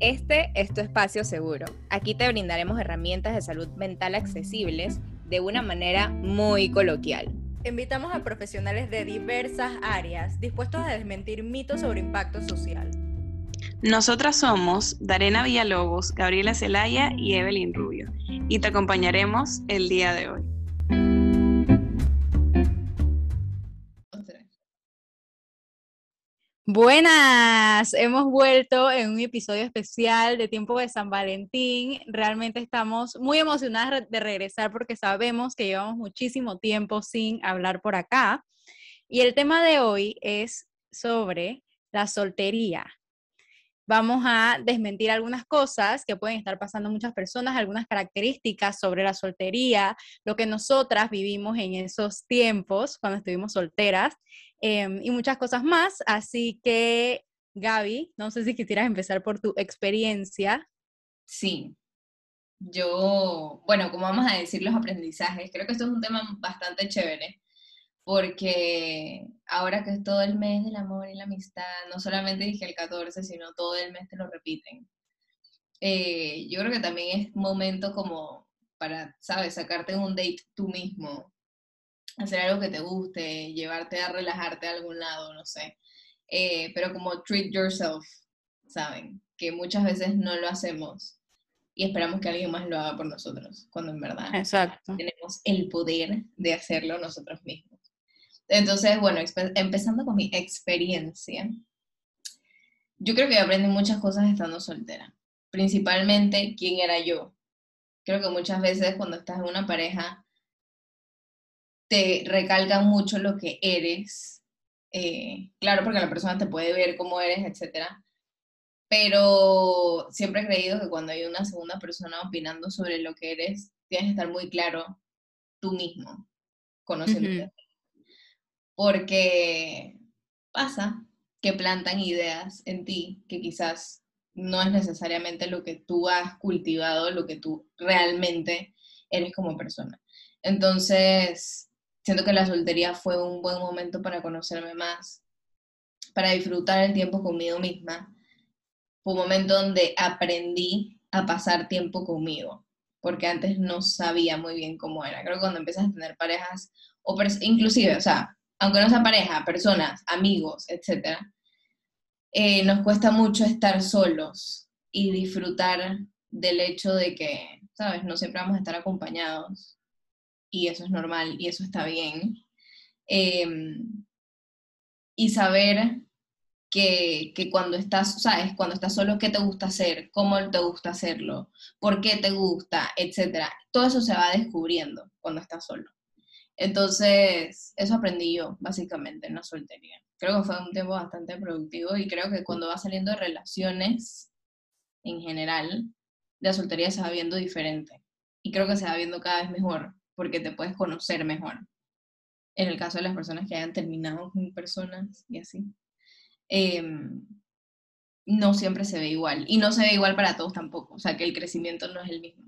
Este es tu espacio seguro. Aquí te brindaremos herramientas de salud mental accesibles de una manera muy coloquial. Invitamos a profesionales de diversas áreas dispuestos a desmentir mitos sobre impacto social. Nosotras somos Darena Villalobos, Gabriela Celaya y Evelyn Rubio, y te acompañaremos el día de hoy. Buenas, hemos vuelto en un episodio especial de Tiempo de San Valentín. Realmente estamos muy emocionadas de regresar porque sabemos que llevamos muchísimo tiempo sin hablar por acá. Y el tema de hoy es sobre la soltería. Vamos a desmentir algunas cosas que pueden estar pasando muchas personas, algunas características sobre la soltería, lo que nosotras vivimos en esos tiempos cuando estuvimos solteras Em, y muchas cosas más. Así que, Gaby, no sé si quisieras empezar por tu experiencia. Sí. Yo, bueno, como vamos a decir los aprendizajes, creo que esto es un tema bastante chévere, porque ahora que es todo el mes del amor y la amistad, no solamente dije el 14, sino todo el mes te lo repiten. Eh, yo creo que también es momento como para, ¿sabes?, sacarte un date tú mismo, hacer algo que te guste, llevarte a relajarte a algún lado, no sé. Eh, pero como treat yourself, ¿saben? Que muchas veces no lo hacemos y esperamos que alguien más lo haga por nosotros, cuando en verdad tenemos el poder de hacerlo nosotros mismos. Entonces, bueno, empezando con mi experiencia, yo creo que aprendí muchas cosas estando soltera, principalmente quién era yo. Creo que muchas veces cuando estás en una pareja, te recalcan mucho lo que eres. Eh, claro, porque la persona te puede ver cómo eres, etc. Pero siempre he creído que cuando hay una segunda persona opinando sobre lo que eres, tienes que estar muy claro tú mismo, conociéndote. Porque pasa que plantan ideas en ti que quizás no es necesariamente lo que tú has cultivado, lo que tú realmente eres como persona. Entonces, siento que la soltería fue un buen momento para conocerme más, para disfrutar el tiempo conmigo misma. Fue un momento donde aprendí a pasar tiempo conmigo, porque antes no sabía muy bien cómo era. Creo que cuando empiezas a tener parejas, o inclusive, o sea, aunque no sea pareja, personas, amigos, etc., eh, nos cuesta mucho estar solos y disfrutar del hecho de que, ¿sabes? No siempre vamos a estar acompañados y eso es normal y eso está bien. Em, y saber que, que, cuando estás, ¿sabes? Cuando estás solo, ¿qué te gusta hacer? ¿Cómo te gusta hacerlo? ¿Por qué te gusta? Etcétera. Todo eso se va descubriendo cuando estás solo. Entonces, eso aprendí yo, básicamente, en la soltería. Creo que fue un tiempo bastante productivo y creo que cuando vas saliendo de relaciones, en general, la soltería se va viendo diferente. Y creo que se va viendo cada vez mejor porque te puedes conocer mejor. En el caso de las personas que hayan terminado con personas y así. Em, no siempre se ve igual. Y no se ve igual para todos tampoco. O sea, que el crecimiento no es el mismo.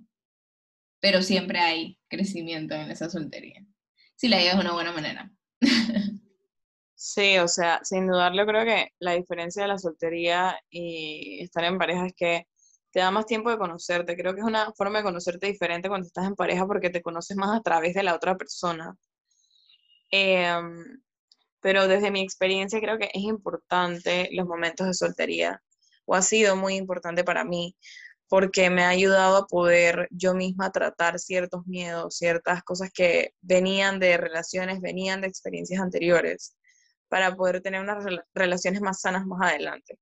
Pero siempre hay crecimiento en esa soltería. Si la llevas de una buena manera. Sí, o sea, sin dudarlo creo que la diferencia de la soltería y estar en pareja es que te da más tiempo de conocerte. Creo que es una forma de conocerte diferente cuando estás en pareja porque te conoces más a través de la otra persona. Em, pero desde mi experiencia creo que es importante los momentos de soltería, o ha sido muy importante para mí, porque me ha ayudado a poder yo misma tratar ciertos miedos, ciertas cosas que venían de relaciones, venían de experiencias anteriores, para poder tener unas relaciones más sanas más adelante.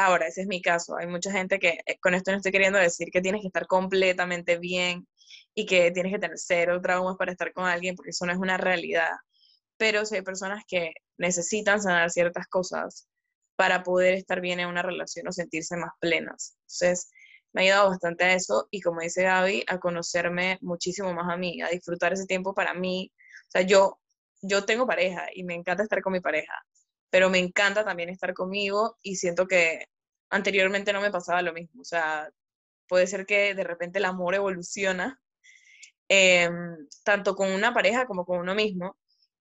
Ahora, ese es mi caso. Hay mucha gente que, eh, con esto no estoy queriendo decir que tienes que estar completamente bien y que tienes que tener cero traumas para estar con alguien, porque eso no es una realidad. Pero si hay personas que necesitan sanar ciertas cosas para poder estar bien en una relación o sentirse más plenas. Entonces, me ha ayudado bastante a eso y como dice Gaby, a conocerme muchísimo más a mí, a disfrutar ese tiempo para mí. O sea, yo, yo tengo pareja y me encanta estar con mi pareja, pero me encanta también estar conmigo y siento que anteriormente no me pasaba lo mismo. O sea, puede ser que de repente el amor evoluciona, em, tanto con una pareja como con uno mismo.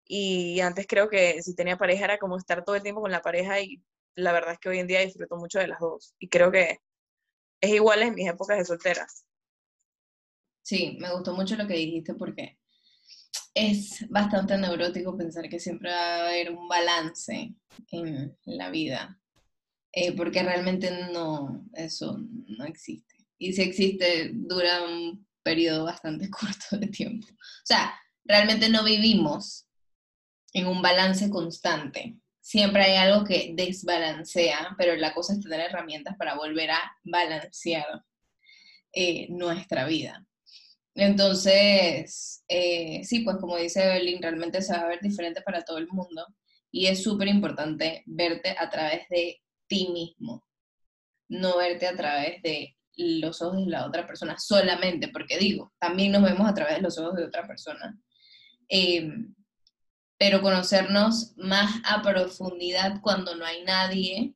Y antes creo que si tenía pareja era como estar todo el tiempo con la pareja y la verdad es que hoy en día disfruto mucho de las dos. Y creo que es igual en mis épocas de soltera. Sí, me gustó mucho lo que dijiste porque es bastante neurótico pensar que siempre va a haber un balance en la vida, eh, porque realmente no, eso no existe. Y si existe, dura un periodo bastante corto de tiempo. O sea, realmente no vivimos en un balance constante. Siempre hay algo que desbalancea, pero la cosa es tener herramientas para volver a balancear eh, nuestra vida. Entonces, eh, sí, pues como dice Evelyn, realmente se va a ver diferente para todo el mundo y es súper importante verte a través de ti mismo, no verte a través de los ojos de la otra persona solamente, porque digo, también nos vemos a través de los ojos de otra persona. Em, pero conocernos más a profundidad cuando no hay nadie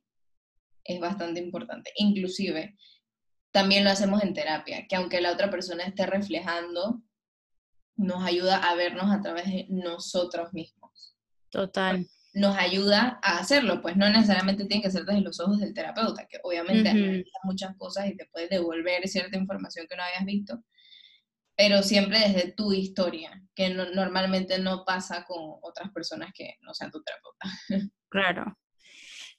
es bastante importante. Inclusive, también lo hacemos en terapia, que aunque la otra persona esté reflejando, nos ayuda a vernos a través de nosotros mismos. Total. Nos ayuda a hacerlo, pues no necesariamente tiene que ser desde los ojos del terapeuta, que obviamente uh muchas cosas y te puede devolver cierta información que no habías visto, pero siempre desde tu historia, que normalmente no pasa con otras personas que no sean tu terapeuta. Claro.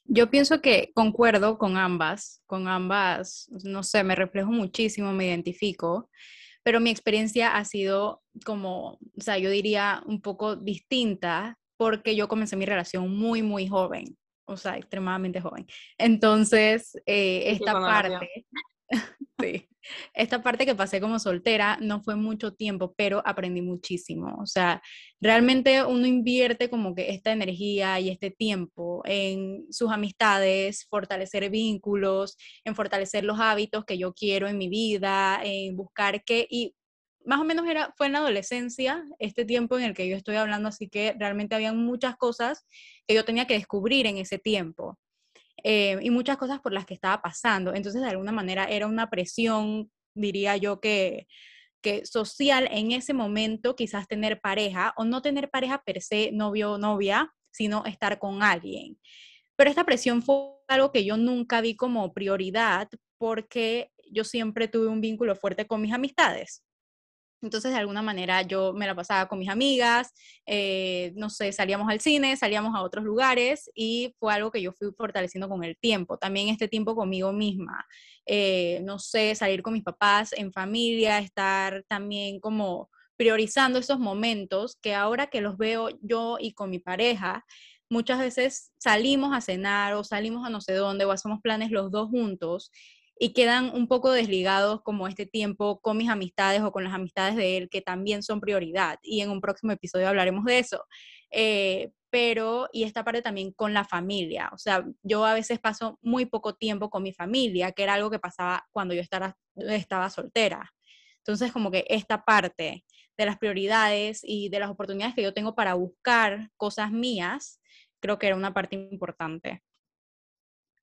Yo pienso que concuerdo con ambas, con ambas, no sé, me reflejo muchísimo, me identifico, pero mi experiencia ha sido como, o sea, yo diría un poco distinta porque yo comencé mi relación muy, muy joven, o sea, extremadamente joven. Entonces, eh, esta parte, sí, esta parte que pasé como soltera no fue mucho tiempo, pero aprendí muchísimo. O sea, realmente uno invierte como que esta energía y este tiempo en sus amistades, fortalecer vínculos, en fortalecer los hábitos que yo quiero en mi vida, en buscar qué, y más o menos era, fue en la adolescencia, este tiempo en el que yo estoy hablando, así que realmente había muchas cosas que yo tenía que descubrir en ese tiempo. Eh, y muchas cosas por las que estaba pasando. Entonces, de alguna manera, era una presión, diría yo, que, que social en ese momento, quizás tener pareja, o no tener pareja per se, novio o novia, sino estar con alguien. Pero esta presión fue algo que yo nunca vi como prioridad porque yo siempre tuve un vínculo fuerte con mis amistades. Entonces, de alguna manera, yo me la pasaba con mis amigas, eh, no sé, salíamos al cine, salíamos a otros lugares y fue algo que yo fui fortaleciendo con el tiempo. También este tiempo conmigo misma, eh, no sé, salir con mis papás en familia, estar también como priorizando esos momentos que ahora que los veo yo y con mi pareja, muchas veces salimos a cenar o salimos a no sé dónde o hacemos planes los dos juntos y quedan un poco desligados como este tiempo con mis amistades o con las amistades de él, que también son prioridad. Y en un próximo episodio hablaremos de eso. Eh, pero, y esta parte también con la familia. O sea, yo a veces paso muy poco tiempo con mi familia, que era algo que pasaba cuando yo estaba, estaba soltera. Entonces, como que esta parte de las prioridades y de las oportunidades que yo tengo para buscar cosas mías, creo que era una parte importante.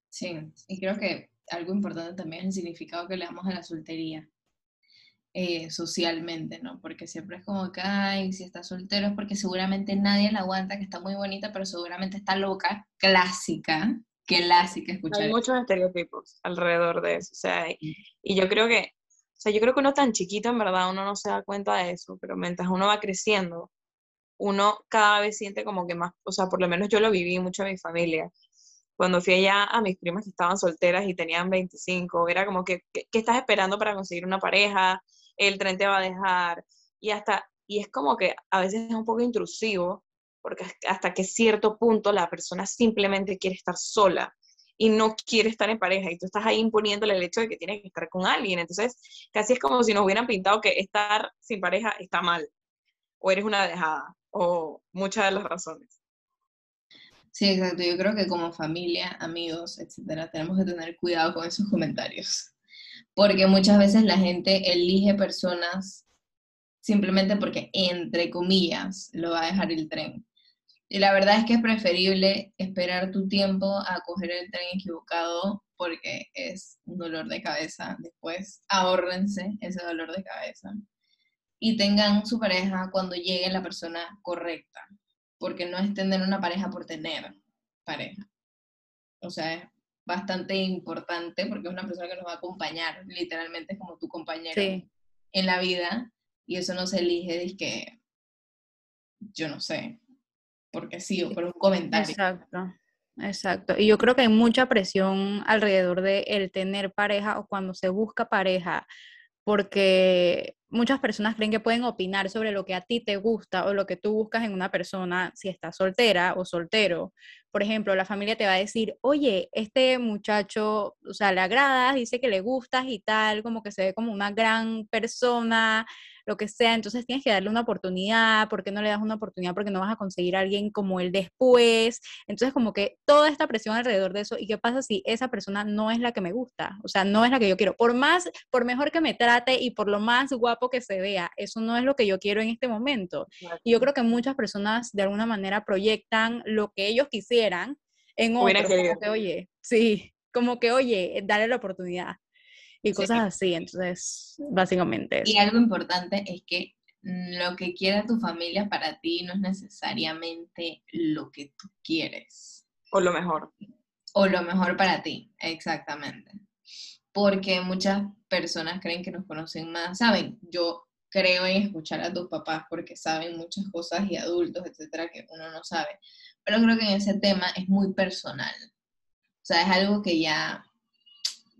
Sí, y creo que algo importante también es el significado que le damos a la soltería eh, socialmente, ¿no? Porque siempre es como que, ay, si está soltero es porque seguramente nadie la aguanta, que está muy bonita, pero seguramente está loca, clásica, clásica escuchar. Hay muchos estereotipos alrededor de eso, o sea, y, y yo creo que, o sea, yo creo que uno tan chiquito, en verdad, uno no se da cuenta de eso, pero mientras uno va creciendo, uno cada vez siente como que más, o sea, por lo menos yo lo viví mucho en mi familia, cuando fui allá a mis primas que estaban solteras y tenían 25, era como que, ¿qué, estás esperando para conseguir una pareja? El tren te va a dejar. Y hasta, y es como que a veces es un poco intrusivo, porque hasta que cierto punto la persona simplemente quiere estar sola y no quiere estar en pareja y tú estás ahí imponiéndole el hecho de que tiene que estar con alguien. Entonces, casi es como si nos hubieran pintado que estar sin pareja está mal, o eres una dejada, o muchas de las razones. Sí, exacto. Yo creo que como familia, amigos, etcétera, tenemos que tener cuidado con esos comentarios. Porque muchas veces la gente elige personas simplemente porque, entre comillas, lo va a dejar el tren. Y la verdad es que es preferible esperar tu tiempo a coger el tren equivocado porque es un dolor de cabeza. Después, ahórrense ese dolor de cabeza. Y tengan su pareja cuando llegue la persona correcta porque no es tener una pareja por tener pareja. O sea, bastante importante porque es una persona que nos va a acompañar, literalmente es como tu compañero Sí. en la vida y eso no se elige de que, yo no sé, porque sí o por un comentario. Exacto, exacto. Y yo creo que hay mucha presión alrededor de el tener pareja o cuando se busca pareja, porque muchas personas creen que pueden opinar sobre lo que a ti te gusta o lo que tú buscas en una persona si estás soltera o soltero. Por ejemplo, la familia te va a decir, oye, este muchacho, o sea, le agradas, dice que le gustas y tal, como que se ve como una gran persona, lo que sea, entonces tienes que darle una oportunidad, ¿por qué no le das una oportunidad? Porque no vas a conseguir a alguien como él después, entonces como que toda esta presión alrededor de eso, ¿y qué pasa si esa persona no es la que me gusta? O sea, no es la que yo quiero, por más, por mejor que me trate y por lo más guapo que se vea, eso no es lo que yo quiero en este momento. Y yo creo que muchas personas de alguna manera proyectan lo que ellos quisieran en otros, como que, oye, sí, como que, oye, dale la oportunidad y Sí. cosas así, entonces, básicamente Y eso. algo importante es que mm, lo que quiera tu familia para ti no es necesariamente lo que tú quieres. O lo mejor. O lo mejor para ti, exactamente. Porque muchas personas creen que nos conocen más. Saben, yo creo en escuchar a tus papás porque saben muchas cosas y adultos, etcétera, que uno no sabe. Pero creo que en ese tema es muy personal. O sea, es algo que ya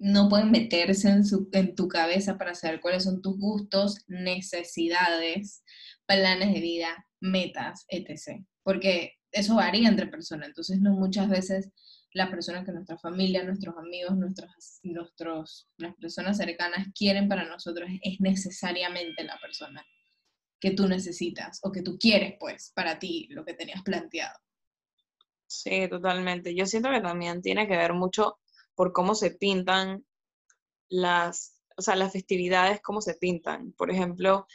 no pueden meterse en, su, en tu cabeza para saber cuáles son tus gustos, necesidades, planes de vida, metas, etc. Porque eso varía entre personas. Entonces, no muchas veces las personas que nuestra familia, nuestros amigos, nuestros, nuestros, las personas cercanas quieren para nosotros es necesariamente la persona que tú necesitas o que tú quieres, pues, para ti, lo que tenías planteado. Sí, totalmente. Yo siento que también tiene que ver mucho por cómo se pintan las, o sea, las festividades, cómo se pintan. Por ejemplo,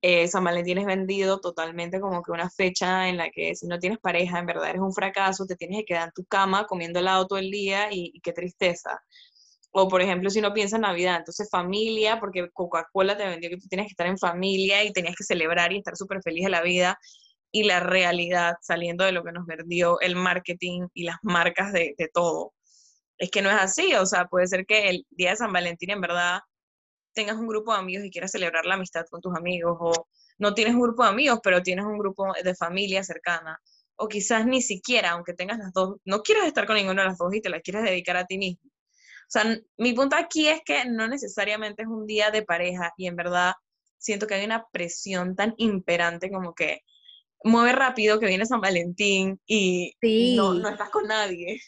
eh, San Valentín es vendido totalmente como que una fecha en la que si no tienes pareja, en verdad eres un fracaso, te tienes que quedar en tu cama comiendo helado todo el día y, y qué tristeza. O por ejemplo, si no piensas en Navidad, entonces familia, porque Coca-Cola te vendió que tú tienes que estar en familia y tenías que celebrar y estar súper feliz de la vida. Y la realidad, saliendo de lo que nos vendió el marketing y las marcas de, de todo, es que no es así. O sea, puede ser que el día de San Valentín en verdad tengas un grupo de amigos y quieras celebrar la amistad con tus amigos, o no tienes un grupo de amigos, pero tienes un grupo de familia cercana, o quizás ni siquiera, aunque tengas las dos, no quieras estar con ninguno de las dos y te la quieres dedicar a ti mismo. O sea, mi punto aquí es que no necesariamente es un día de pareja y en verdad siento que hay una presión tan imperante como que mueve rápido que viene San Valentín y no, Sí. no estás con nadie.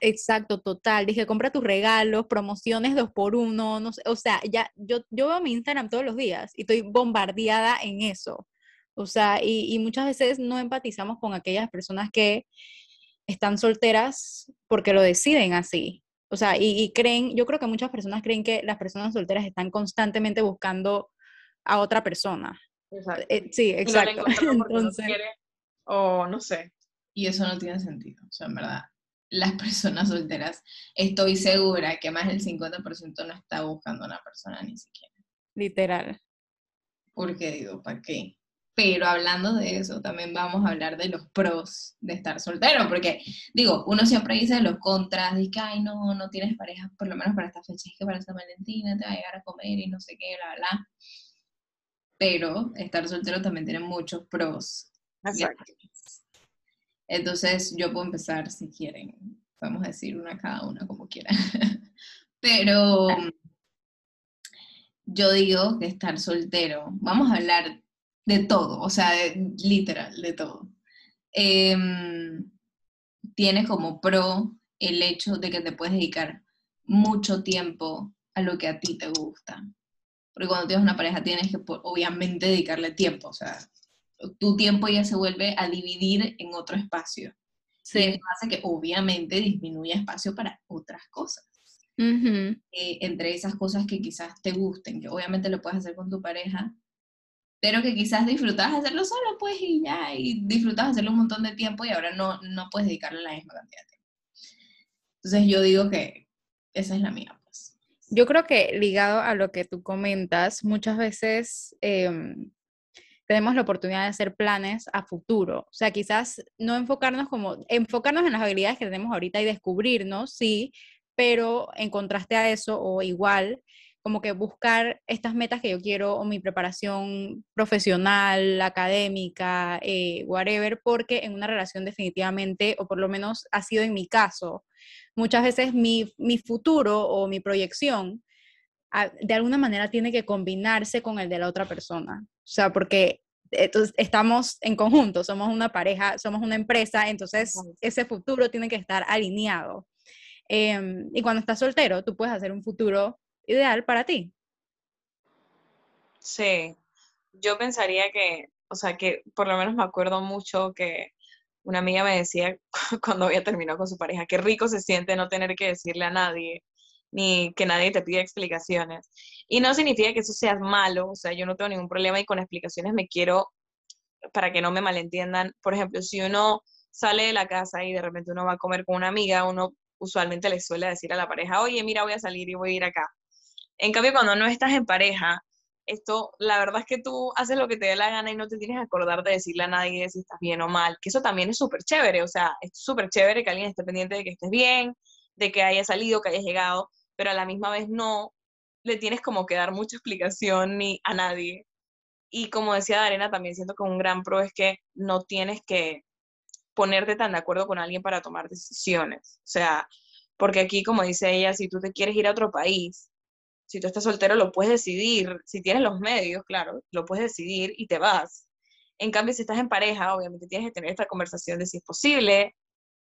Exacto, total. Dije, compra tus regalos, promociones dos por uno, no sé, o sea, ya, yo, yo veo mi Instagram todos los días y estoy bombardeada en eso. O sea, y, y muchas veces no empatizamos con aquellas personas que están solteras porque lo deciden así. O sea, y, y creen, yo creo que muchas personas creen que las personas solteras están constantemente buscando a otra persona. Exacto. Eh, sí, no exacto. no Entonces, quiere, o no sé. Y eso no tiene sentido. O sea, en verdad, las personas solteras, estoy segura que más del 50% no está buscando a una persona ni siquiera. literal. Porque digo, ¿para qué? Pero hablando de eso, también vamos a hablar de los pros de estar soltero, porque digo, uno siempre dice los contras, que, ay, no, no tienes pareja, por lo menos para esta fecha, es que para San Valentina te va a llegar a comer y no sé qué, bla, bla. Pero estar soltero también tiene muchos pros. Exacto. Entonces, yo puedo empezar si quieren. Podemos decir una cada una como quieran. Pero yo digo que estar soltero, vamos a hablar de todo, o sea, de- literal, de todo. Em, tiene como pro el hecho de que te puedes dedicar mucho tiempo a lo que a ti te gusta. Porque cuando tienes una pareja tienes que, obviamente, dedicarle tiempo, o sea, tu tiempo ya se vuelve a dividir en otro espacio. Y Sí. eso hace que obviamente disminuya espacio para otras cosas. Eh, entre esas cosas que quizás te gusten, que obviamente lo puedes hacer con tu pareja, pero que quizás disfrutas hacerlo solo, pues, y ya, y disfrutas hacerlo un montón de tiempo y ahora no, no puedes dedicarle la misma cantidad de tiempo. Entonces yo digo que esa es la mía, pues. Yo creo que ligado a lo que tú comentas, muchas veces em, tenemos la oportunidad de hacer planes a futuro. O sea, quizás no enfocarnos como, enfocarnos en las habilidades que tenemos ahorita y descubrirnos, sí, pero en contraste a eso o igual, como que buscar estas metas que yo quiero o mi preparación profesional, académica, eh, whatever, porque en una relación definitivamente, o por lo menos ha sido en mi caso, muchas veces mi, mi futuro o mi proyección de alguna manera tiene que combinarse con el de la otra persona. O sea, porque estamos en conjunto, somos una pareja, somos una empresa, entonces ese futuro tiene que estar alineado. Em, y cuando estás soltero, tú puedes hacer un futuro ideal para ti. Sí, yo pensaría que, o sea, que por lo menos me acuerdo mucho que una amiga me decía cuando había terminado con su pareja, qué rico se siente no tener que decirle a nadie, ni que nadie te pida explicaciones. Y no significa que eso sea malo, o sea, yo no tengo ningún problema y con explicaciones me quiero, para que no me malentiendan, por ejemplo, si uno sale de la casa y de repente uno va a comer con una amiga, uno usualmente le suele decir a la pareja, oye, mira, voy a salir y voy a ir acá. En cambio, cuando no estás en pareja, esto, la verdad es que tú haces lo que te dé la gana y no te tienes que acordar de decirle a nadie si estás bien o mal, que eso también es súper chévere, o sea, es súper chévere que alguien esté pendiente de que estés bien, de que hayas salido, que hayas llegado, pero a la misma vez no le tienes como que dar mucha explicación ni a nadie. Y como decía Darena, también siento que un gran pro es que no tienes que ponerte tan de acuerdo con alguien para tomar decisiones. O sea, porque aquí, como dice ella, si tú te quieres ir a otro país, si tú estás soltero, lo puedes decidir. Si tienes los medios, claro, lo puedes decidir y te vas. En cambio, si estás en pareja, obviamente tienes que tener esta conversación de si es posible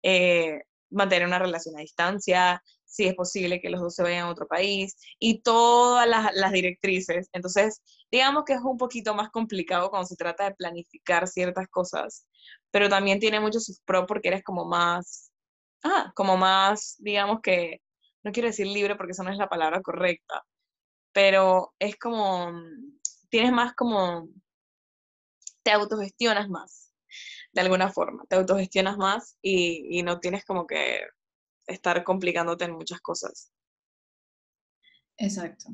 eh, mantener una relación a distancia, si es posible que los dos se vayan a otro país y todas las, directrices. Entonces, digamos que es un poquito más complicado cuando se trata de planificar ciertas cosas, pero también tiene muchos sus pros porque eres como más, ah, como más, digamos que, no quiero decir libre porque esa no es la palabra correcta, pero es como, tienes más como, te autogestionas más, de alguna forma, te autogestionas más y, y no tienes como que estar complicándote en muchas cosas. Exacto,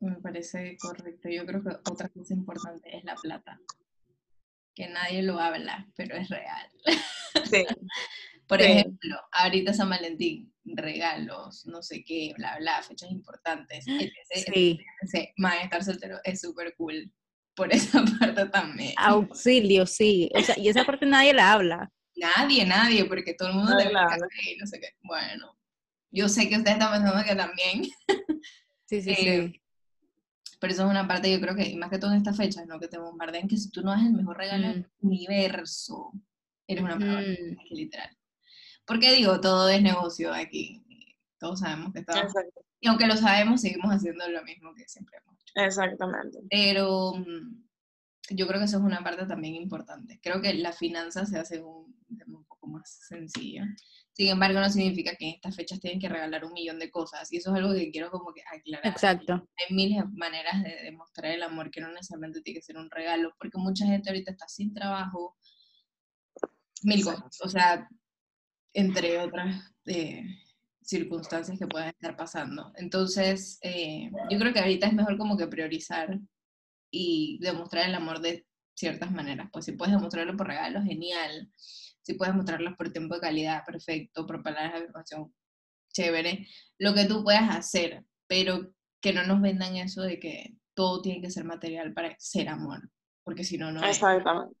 me parece correcto. Yo creo que otra cosa importante es la plata, que nadie lo habla, pero es real. Sí. Por ejemplo, ahorita San Valentín, regalos, no sé qué, bla, bla, fechas importantes. Sí. estar soltero es súper cool. Por esa parte también. Auxilio, sí. O sea, y esa parte nadie la habla. Nadie, nadie, porque todo el mundo te y no sé qué. Bueno, yo sé que ustedes están pensando que también. Sí, sí, sí. Eh, pero eso es una parte, yo creo que, más que todo en esta fecha, ¿no? Que te bombardean que si tú no das el mejor regalo del mm. universo, eres una persona literal. Porque digo, todo es negocio aquí. Todos sabemos que todo. Y aunque lo sabemos, seguimos haciendo lo mismo que siempre hemos. Exactamente. Pero mm, yo creo que eso es una parte también importante. Creo que la finanza se hace un, un poco más sencilla. Sin embargo, no significa que en estas fechas tienen que regalar un millón de cosas. Y eso es algo que quiero como que aclarar. Exacto. Hay miles de maneras de demostrar el amor que no necesariamente tiene que ser un regalo, porque mucha gente ahorita está sin trabajo, mil cosas. O sea, entre otras eh, circunstancias que puedan estar pasando. Entonces, eh, yo creo que ahorita es mejor como que priorizar y demostrar el amor de ciertas maneras. Pues si puedes demostrarlo por regalos, genial. Si puedes mostrarlo por tiempo de calidad, perfecto. Por palabras de afirmación, chévere. Lo que tú puedas hacer, pero que no nos vendan eso de que todo tiene que ser material para ser amor. Porque si no, no Exactamente.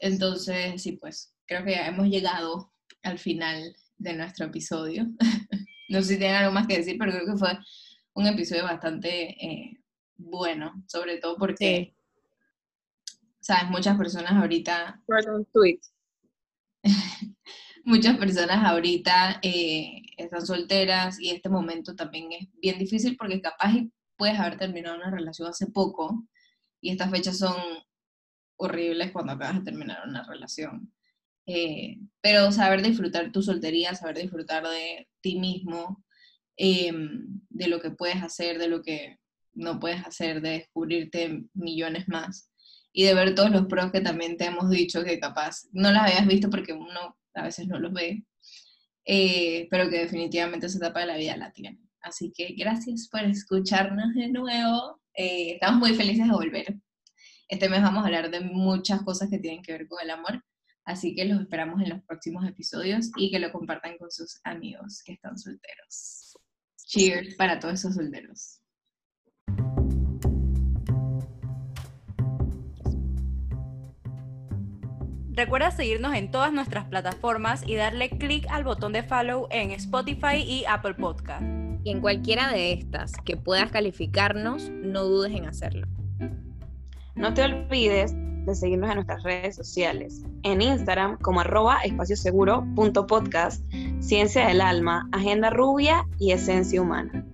Entonces, sí, pues creo que hemos llegado al final de nuestro episodio. no sé si tienen algo más que decir, pero creo que fue un episodio bastante eh, bueno, sobre todo porque, sabes, muchas personas ahorita... muchas personas ahorita eh, están solteras y este momento también es bien difícil porque capaz puedes haber terminado una relación hace poco y estas fechas son horribles cuando acabas de terminar una relación. Eh, pero saber disfrutar tu soltería, saber disfrutar de ti mismo, em, de lo que puedes hacer, de lo que no puedes hacer, de descubrirte millones más y de ver todos los pros que también te hemos dicho que capaz no las habías visto porque uno a veces no los ve, eh, pero que definitivamente esa etapa de la vida la tiene. Así que gracias por escucharnos de nuevo. Eh, estamos muy felices de volver. Este mes vamos a hablar de muchas cosas que tienen que ver con el amor, así que los esperamos en los próximos episodios y que lo compartan con sus amigos que están solteros. Cheers para todos esos solteros. Recuerda seguirnos en todas nuestras plataformas y darle clic al botón de follow en Spotify y Apple Podcast. Y en cualquiera de estas que puedas calificarnos, no dudes en hacerlo. No te olvides de seguirnos en nuestras redes sociales. En Instagram como arroba espacioseguro.podcast, Ciencia del Alma, Agenda Rubia y Esencia Humana.